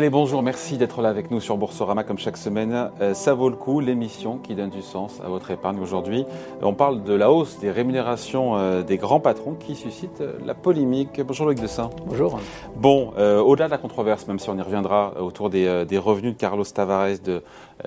Allez, bonjour, merci d'être là avec nous sur Boursorama comme chaque semaine. Euh, ça vaut le coup, l'émission qui donne du sens à votre épargne aujourd'hui. On parle de la hausse des rémunérations euh, des grands patrons qui suscite euh, la polémique. Bonjour Loïc Dessin. Bonjour. Bon, au-delà de la controverse, même si on y reviendra autour des, revenus de Carlos Tavares de,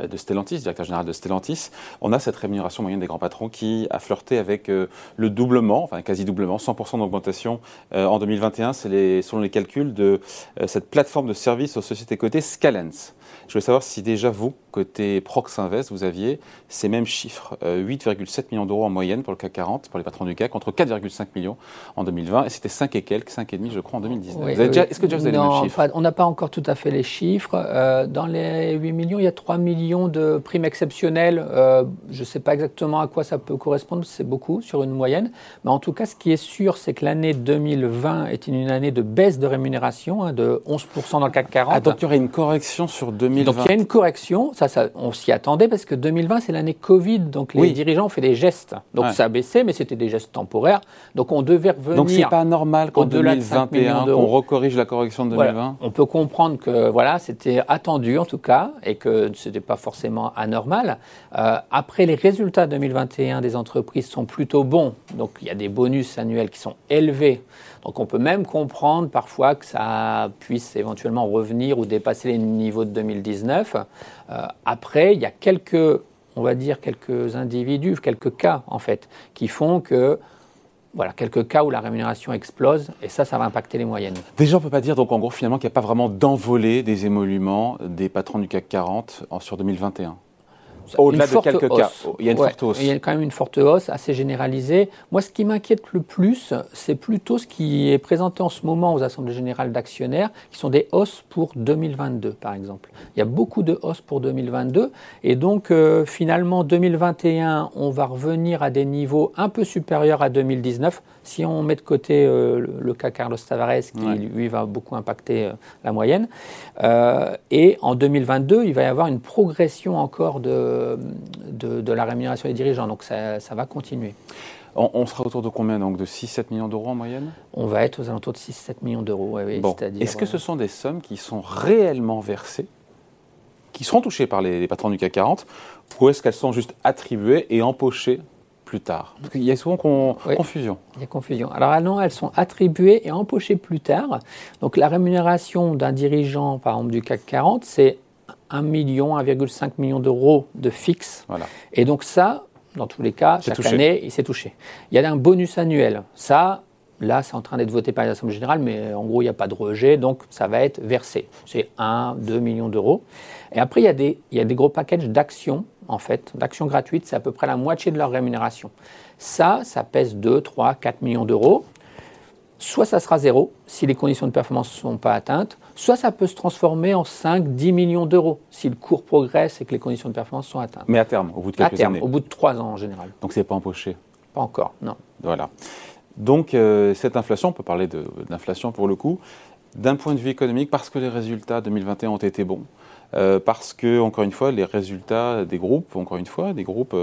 de, Stellantis, directeur général de Stellantis, on a cette rémunération moyenne des grands patrons qui a flirté avec le doublement, enfin quasi doublement, 100% d'augmentation en 2021. C'est les, selon les calculs de cette plateforme de services aux sociétés cotées Scalens. Je voulais savoir si déjà vous, côté Prox Invest, vous aviez ces mêmes chiffres, 8,7 euh, millions d'euros en moyenne pour le CAC 40, pour les patrons du CAC, contre 4,5 millions en 2020, et c'était 5 et quelques, 5,5 je crois en 2019. Est-ce que déjà vous avez les mêmes chiffres? On n'a pas encore tout à fait les chiffres. Euh, dans les 8 millions, il y a 3 millions de primes exceptionnelles. Euh, je ne sais pas exactement à quoi ça peut correspondre, c'est beaucoup sur une moyenne. Mais en tout cas, ce qui est sûr, c'est que l'année 2020 est une année de baisse de rémunération, hein, de 11% dans le CAC 40. Ah, donc il y aurait une correction sur 2020 Donc il y a une correction, ça, ça on s'y attendait parce que 2020 c'est l'année Covid, donc les dirigeants ont fait des gestes. Donc ça a baissé, mais c'était des gestes temporaires. Donc on devait revenir. Donc c'est pas normal qu'en 2021 on recorrige la correction de 2020. On peut comprendre que voilà c'était attendu en tout cas et que ce n'était pas forcément anormal. Euh, après les résultats 2021 des entreprises sont plutôt bons, donc il y a des bonus annuels qui sont élevés. Donc on peut même comprendre parfois que ça puisse éventuellement revenir ou dépasser les niveaux de 2019. Euh, après, il y a quelques, on va dire, quelques individus, quelques cas en fait, qui font que voilà, quelques cas où la rémunération explose, et ça, ça va impacter les moyennes. Déjà, on ne peut pas dire, donc en gros, finalement, qu'il n'y a pas vraiment d'envolée des émoluments des patrons du CAC 40 sur 2021 au-delà de quelques cas, il y a une forte hausse. Il y a quand même une forte hausse assez généralisée. Moi, ce qui m'inquiète le plus, c'est plutôt ce qui est présenté en ce moment aux assemblées générales d'actionnaires, qui sont des hausses pour 2022, par exemple. Il y a beaucoup de hausses pour 2022, et donc euh, finalement 2021, on va revenir à des niveaux un peu supérieurs à 2019. Si on met de côté euh, le cas Carlos Tavares, qui lui va beaucoup impacter euh, la moyenne, et en 2022, il va y avoir une progression encore de de, la rémunération des dirigeants. Donc ça, va continuer. On, sera autour de combien donc De 6-7 millions d'euros en moyenne? On va être aux alentours de 6-7 millions d'euros. Est-ce que ce sont des sommes qui sont réellement versées, qui seront touchées par les, patrons du CAC 40, ou est-ce qu'elles sont juste attribuées et empochées plus tard? Parce qu'il y a souvent confusion. Il y a confusion. Alors non, elles sont attribuées et empochées plus tard. Donc la rémunération d'un dirigeant, par exemple du CAC 40, c'est 1 million, 1,5 million d'euros de fixe. Et donc ça, dans tous les cas, chaque année, il s'est touché. Il y a un bonus annuel. Ça, là, c'est en train d'être voté par l'Assemblée générale, mais en gros, il n'y a pas de rejet, donc ça va être versé. C'est 1, 2 millions d'euros. Et après, il y, a des, il y a des gros packages d'actions, en fait, d'actions gratuites, c'est à peu près la moitié de leur rémunération. Ça, ça pèse 2, 3, 4 millions d'euros. Soit ça sera zéro si les conditions de performance ne sont pas atteintes, soit ça peut se transformer en 5, 10 millions d'euros si le cours progresse et que les conditions de performance sont atteintes. Mais à terme, au bout de quelques à terme, années. Au bout de trois ans en général. Donc c'est pas empoché Pas encore, non. Voilà. Donc euh, cette inflation, on peut parler d'inflation pour le coup, d'un point de vue économique, parce que les résultats 2021 ont été bons, euh, parce que, encore une fois, les résultats des groupes, encore une fois, des groupes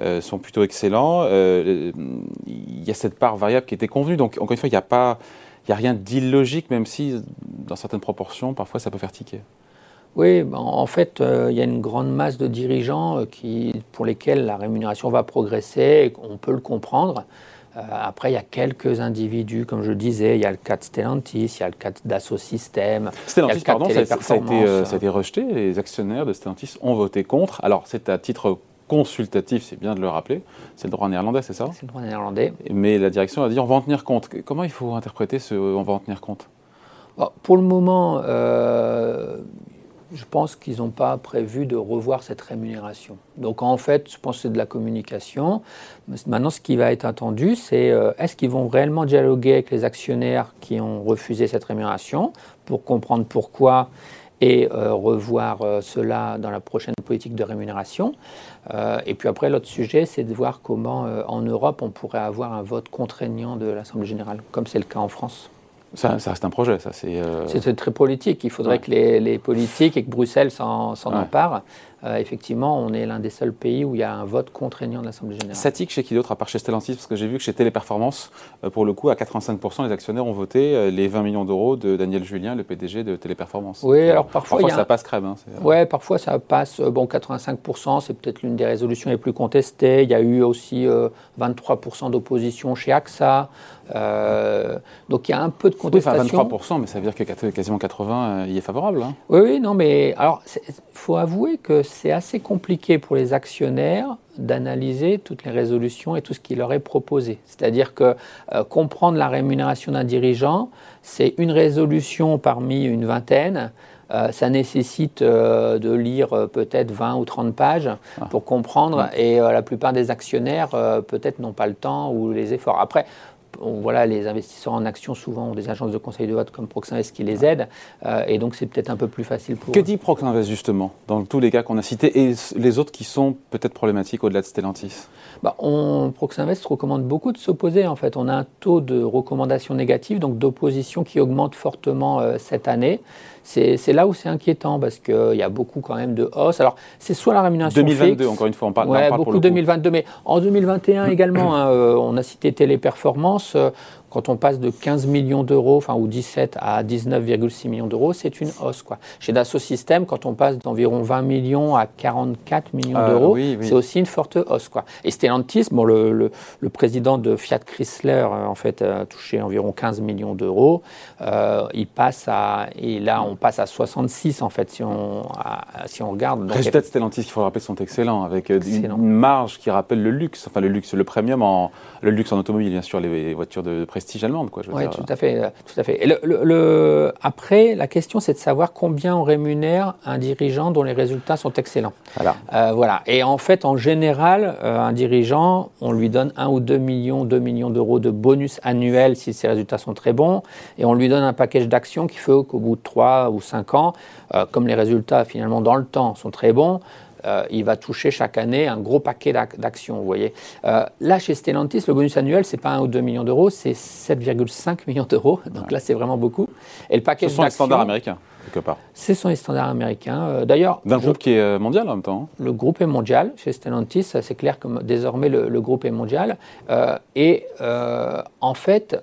euh, sont plutôt excellents. il y a cette part variable qui était convenue. Donc, encore une fois, il n'y a a rien d'illogique, même si, dans certaines proportions, parfois, ça peut faire tiquer. Oui, ben, en fait, euh, il y a une grande masse de dirigeants euh, qui, pour lesquels la rémunération va progresser, on peut le comprendre. Euh, après, il y a quelques individus, comme je disais, il y a le cas de Stellantis, il y a le cas d'Asso System. Stellantis, pardon, ça, ça, a été, ça, a été, rejeté. Les actionnaires de Stellantis ont voté contre. Alors, c'est à titre consultatif, c'est bien de le rappeler. C'est le droit néerlandais, c'est ça? C'est le droit néerlandais. Mais la direction a dit on va en tenir compte. Comment il faut interpréter ce on va en tenir compte? Pour le moment, euh, je pense qu'ils n'ont pas prévu de revoir cette rémunération. Donc en fait, je pense que c'est de la communication. Maintenant, ce qui va être attendu, c'est euh, est-ce qu'ils vont réellement dialoguer avec les actionnaires qui ont refusé cette rémunération pour comprendre pourquoi et euh, revoir euh, cela dans la prochaine politique de rémunération? Et puis après, l'autre sujet, c'est de voir comment en Europe on pourrait avoir un vote contraignant de l'Assemblée générale, comme c'est le cas en France. Ça, ça, reste un projet, ça c'est. C'est très politique. Il faudrait que les, les, politiques et que Bruxelles s'en ouais. emparent. Euh, effectivement, on est l'un des seuls pays où il y a un vote contraignant de l'Assemblée générale. Statique chez qui d'autre, à part chez Stellantis Parce que j'ai vu que chez Téléperformance, euh, pour le coup, à 85%, les actionnaires ont voté euh, les 20 millions d'euros de Daniel Julien, le PDG de Téléperformance. Oui, alors parfois. Parfois, ça passe crème. Hein, oui, parfois ça passe. Bon, 85%, c'est peut-être l'une des résolutions les plus contestées. Il y a eu aussi 23% d'opposition chez AXA. donc il y a un peu de contestation. Oui, enfin 23%, mais ça veut dire que quasiment 80% y est favorable. Hein. Oui, oui, non, mais alors, il faut avouer que c'est assez compliqué pour les actionnaires d'analyser toutes les résolutions et tout ce qui leur est proposé. C'est-à-dire que euh, comprendre la rémunération d'un dirigeant, c'est une résolution parmi une vingtaine. Euh, ça nécessite euh, de lire peut-être 20 ou 30 pages ah. pour comprendre, et la plupart des actionnaires peut-être n'ont pas le temps ou les efforts. Après, voilà, les investisseurs en actions souvent ont des agences de conseil de vote comme Proxinvest qui les aident, euh, et donc c'est peut-être un peu plus facile pour. Que dit Proxinvest justement dans tous les cas qu'on a cités et les autres qui sont peut-être problématiques au-delà de Stellantis? Bah, on, Proxinvest recommande beaucoup de s'opposer. En fait, on a un taux de recommandation négative, donc d'opposition qui augmente fortement euh, cette année. C'est là où c'est inquiétant parce qu'il y a beaucoup quand même de hausse. Alors, c'est soit la rémunération 2022, encore une fois, on parle. Ouais, beaucoup 2022, mais en 2021 également, hein, euh, on a cité Téléperformance. Euh, quand on passe de 15 millions d'euros, enfin ou 17 à 19,6 millions d'euros, c'est une hausse. Quoi. Chez Dassault Systèmes, quand on passe d'environ 20 millions à 44 millions euh, d'euros, c'est aussi une forte hausse. Quoi. Et Stellantis, bon, le, le, président de Fiat Chrysler, euh, en fait, a touché environ 15 millions d'euros. Euh, il passe à, et là, on passe à 66 en fait, si on, si on regarde. Les résultats de Stellantis, il faut le rappeler, sont excellents, avec une, marge qui rappelle le luxe, enfin le luxe, le premium, en, le luxe en automobile, bien sûr, les voitures de prestige Quoi, oui, tout à fait. Euh, tout à fait. le, après, la question, c'est de savoir combien on rémunère un dirigeant dont les résultats sont excellents. Voilà. Euh, voilà. Et en fait, en général, euh, un dirigeant, on lui donne 1 ou 2 millions, 2 millions d'euros de bonus annuel si ses résultats sont très bons, et on lui donne un package d'actions qui fait qu'au bout de 3 ou 5 ans, comme les résultats finalement dans le temps sont très bons, euh, il va toucher chaque année un gros paquet d'actions, vous voyez. Euh, là, chez Stellantis, le bonus annuel, c'est pas 1 ou 2 millions d'euros, c'est 7,5 millions d'euros. Donc là, c'est vraiment beaucoup. Et le paquet Ce sont les standards américains, quelque part. Ce sont les standards américains. Euh, d'ailleurs. D'un groupe qui est mondial en même temps. Hein. Le groupe est mondial. Chez Stellantis, c'est clair que désormais, le, le groupe est mondial. et en fait,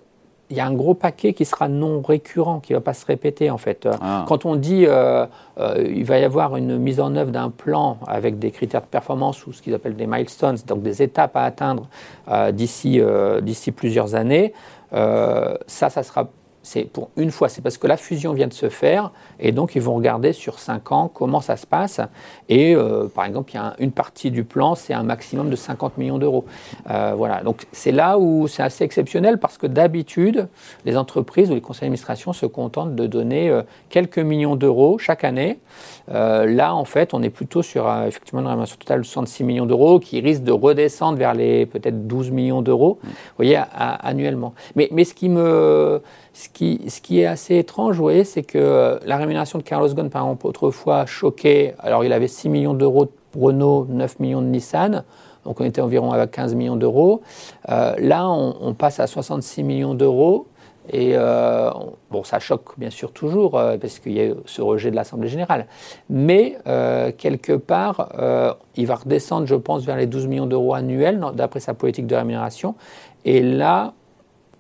il y a un gros paquet qui sera non récurrent, qui ne va pas se répéter en fait. Ah. Quand on dit euh, euh, il va y avoir une mise en œuvre d'un plan avec des critères de performance ou ce qu'ils appellent des milestones, donc des étapes à atteindre euh, d'ici d'ici plusieurs années, ça, ça sera c'est pour une fois, c'est parce que la fusion vient de se faire, et donc ils vont regarder sur cinq ans comment ça se passe. Et euh, par exemple, il y a une partie du plan, c'est un maximum de 50 millions d'euros. Euh, voilà, donc c'est là où c'est assez exceptionnel parce que d'habitude, les entreprises ou les conseils d'administration se contentent de donner euh, quelques millions d'euros chaque année. là, en fait, on est plutôt sur effectivement une rémunération totale de 66 millions d'euros qui risque de redescendre vers les peut-être 12 millions d'euros, vous voyez, annuellement. Mais, mais ce qui me ce qui est assez étrange, vous voyez, c'est que la rémunération de Carlos Ghosn, par exemple, autrefois choquait. Alors, il avait 6 millions d'euros de Renault, 9 millions de Nissan. Donc, on était environ à 15 millions d'euros. Euh, là, on, passe à 66 millions d'euros. Et euh, bon, ça choque bien sûr toujours, euh, parce qu'il y a ce rejet de l'Assemblée générale. Mais quelque part, il va redescendre, je pense, vers les 12 millions d'euros annuels, d'après sa politique de rémunération. Et là,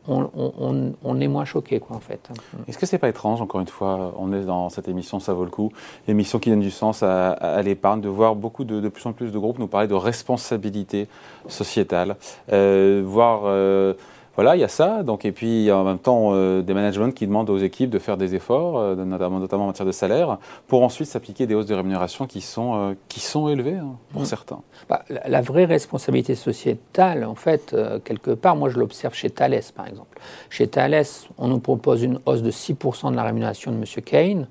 on, est moins choqué, quoi, en fait. Est-ce que c'est pas étrange, encore une fois, on est dans cette émission, ça vaut le coup, l'émission qui donne du sens à, l'épargne, de voir beaucoup de, plus en plus de groupes nous parler de responsabilité sociétale, euh, voir euh, voilà, il y a ça. Donc, et puis en même temps, euh, des managements qui demandent aux équipes de faire des efforts, euh, notamment, notamment, en matière de salaire, pour ensuite s'appliquer des hausses de rémunération qui sont, euh, qui sont élevées hein, pour mmh. certains. Bah, la, vraie responsabilité sociétale, en fait, quelque part, moi je l'observe chez Thales, par exemple. Chez Thales, on nous propose une hausse de 6% de la rémunération de M. Kane.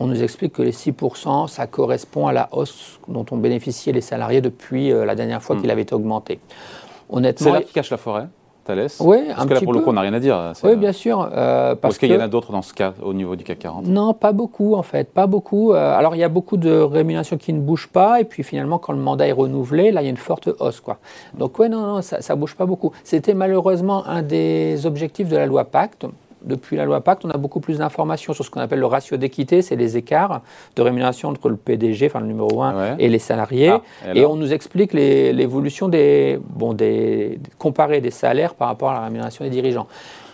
On nous explique que les 6%, ça correspond à la hausse dont ont bénéficié les salariés depuis la dernière fois mmh. qu'il avait été augmenté. C'est là qui cache la forêt oui, Parce que là, pour le coup, on n'a rien à dire. Oui, bien sûr. Euh, parce qu'il y en a d'autres dans ce cas au niveau du CAC 40 Non, pas beaucoup, en fait. Pas beaucoup. Euh, alors, il y a beaucoup de rémunérations qui ne bougent pas. Et puis, finalement, quand le mandat est renouvelé, là, il y a une forte hausse. Quoi. Donc, oui, non, non, ça ne bouge pas beaucoup. C'était malheureusement un des objectifs de la loi Pacte depuis la loi Pacte, on a beaucoup plus d'informations sur ce qu'on appelle le ratio d'équité, c'est les écarts de rémunération entre le PDG, enfin le numéro 1, et les salariés. Ah, et, on nous explique l'évolution des, bon, des, comparer des salaires par rapport à la rémunération des dirigeants.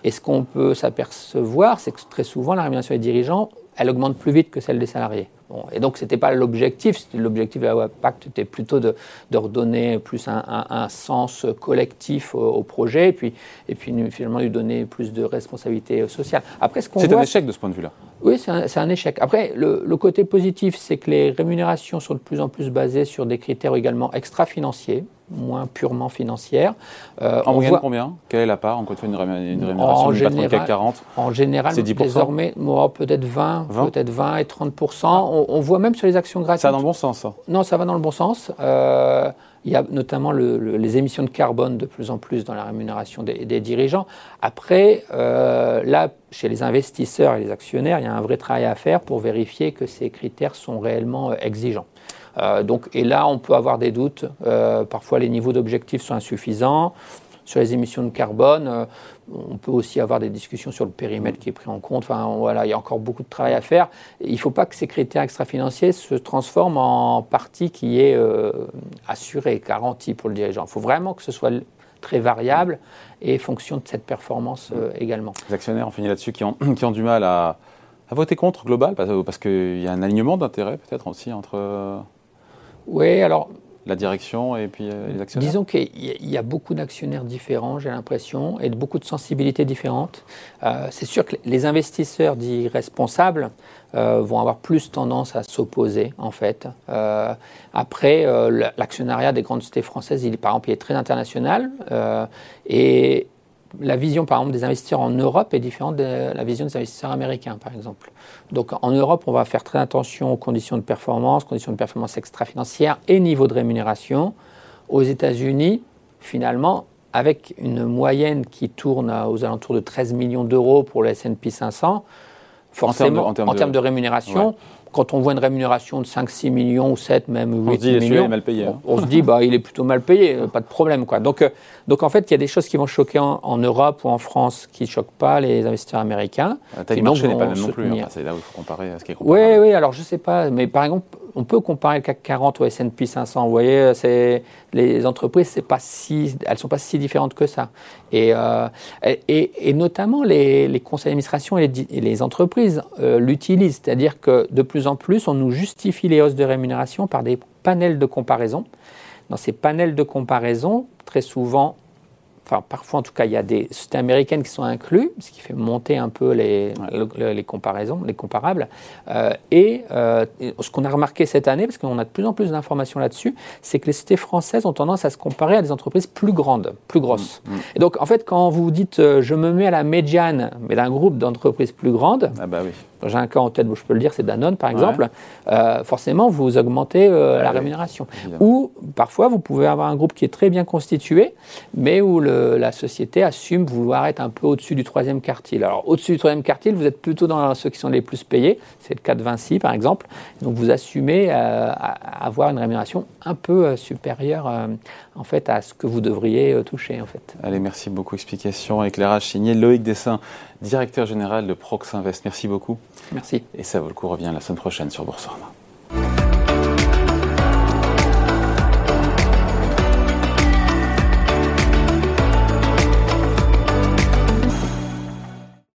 Et ce qu'on peut s'apercevoir, c'est que très souvent, la rémunération des dirigeants, elle augmente plus vite que celle des salariés et donc, ce n'était pas l'objectif. L'objectif de la Pacte était plutôt de, redonner plus un, sens collectif au, projet et puis, et puis finalement lui donner plus de responsabilité sociale. Après, ce C'est un échec de ce point de vue-là. Oui, c'est un, échec. Après, le, côté positif, c'est que les rémunérations sont de plus en plus basées sur des critères également extra-financiers moins purement financières. Euh, en moyenne, combien? Quelle est la part? Encore une, une rémunération du général, CAC 40 En général, désormais, peut-être 20, peut-être 20 et 30 on, voit même sur les actions gratuites. Ça va dans le bon sens, ça Non, ça va dans le bon sens. Euh, il y a notamment les émissions de carbone de plus en plus dans la rémunération des, dirigeants. Après, euh, là, chez les investisseurs et les actionnaires, il y a un vrai travail à faire pour vérifier que ces critères sont réellement exigeants. Donc, et là, on peut avoir des doutes. parfois, les niveaux d'objectifs sont insuffisants. Sur les émissions de carbone, euh, on peut aussi avoir des discussions sur le périmètre qui est pris en compte. Enfin, voilà, il y a encore beaucoup de travail à faire. Il ne faut pas que ces critères extra-financiers se transforment en partie qui est euh, assurée, garantie pour le dirigeant. Il faut vraiment que ce soit très variable et fonction de cette performance euh, également. Les actionnaires, on finit là-dessus, qui ont, qui ont du mal à, à voter contre Global, parce, parce qu'il y a un alignement d'intérêts peut-être aussi entre... Oui, alors la direction et puis euh, les actionnaires Disons qu'il y, a beaucoup d'actionnaires différents, j'ai l'impression, et de beaucoup de sensibilités différentes. Euh, c'est sûr que les investisseurs dits responsables euh, vont avoir plus tendance à s'opposer, en fait. après, l'actionnariat des grandes sociétés françaises, il, par exemple, il est très international. et la vision, par exemple, des investisseurs en Europe est différente de la vision des investisseurs américains, par exemple. Donc, en Europe, on va faire très attention aux conditions de performance, conditions de performance extra-financière et niveau de rémunération. Aux États-Unis, finalement, avec une moyenne qui tourne aux alentours de 13 millions d'euros pour le S&P 500, forcément, en termes de, rémunération, quand on voit une rémunération de 5, 6 millions ou 7, même 8 on se dit, millions, mal payé, hein. on, se dit bah, il est plutôt mal payé, pas de problème. Quoi. Donc, euh, donc en fait, il y a des choses qui vont choquer en, Europe ou en France qui ne choquent pas les investisseurs américains. La taille marché n'est pas la même non plus. Hein. c'est là où il faut comparer à ce qui est. Oui, oui, alors je ne sais pas, mais par exemple, on peut comparer le CAC 40 au S&P 500. Vous voyez, c'est les entreprises, c'est pas si, elles sont pas si différentes que ça. Et, euh, et, notamment les, conseils d'administration et, les, entreprises euh, l'utilisent, c'est-à-dire que de plus en plus, on nous justifie les hausses de rémunération par des panels de comparaison. Dans ces panels de comparaison, très souvent, enfin parfois en tout cas, il y a des sociétés américaines qui sont incluses, ce qui fait monter un peu les, les comparaisons, les comparables. Euh, et euh, ce qu'on a remarqué cette année, parce qu'on a de plus en plus d'informations là-dessus, c'est que les sociétés françaises ont tendance à se comparer à des entreprises plus grandes, plus grosses. Mm, mm. Et donc en fait, quand vous dites euh, je me mets à la médiane, mais d'un groupe d'entreprises plus grandes, ah bah oui j'ai un cas en tête où je peux le dire, c'est Danone par exemple, forcément vous augmentez euh, la rémunération. Ou parfois vous pouvez avoir un groupe qui est très bien constitué, mais où la société assume vouloir être un peu au-dessus du troisième quartile. Alors au-dessus du troisième quartile, vous êtes plutôt dans ceux qui sont les plus payés, c'est le cas de Vinci par exemple, donc vous assumez euh, avoir une rémunération un peu supérieure en fait à ce que vous devriez toucher en fait. Allez, merci beaucoup. Explication, éclairage signé Loïc Dessin, directeur général de Prox Invest. Merci beaucoup. Merci. Et ça vaut le coup, revient la semaine prochaine sur Boursorama.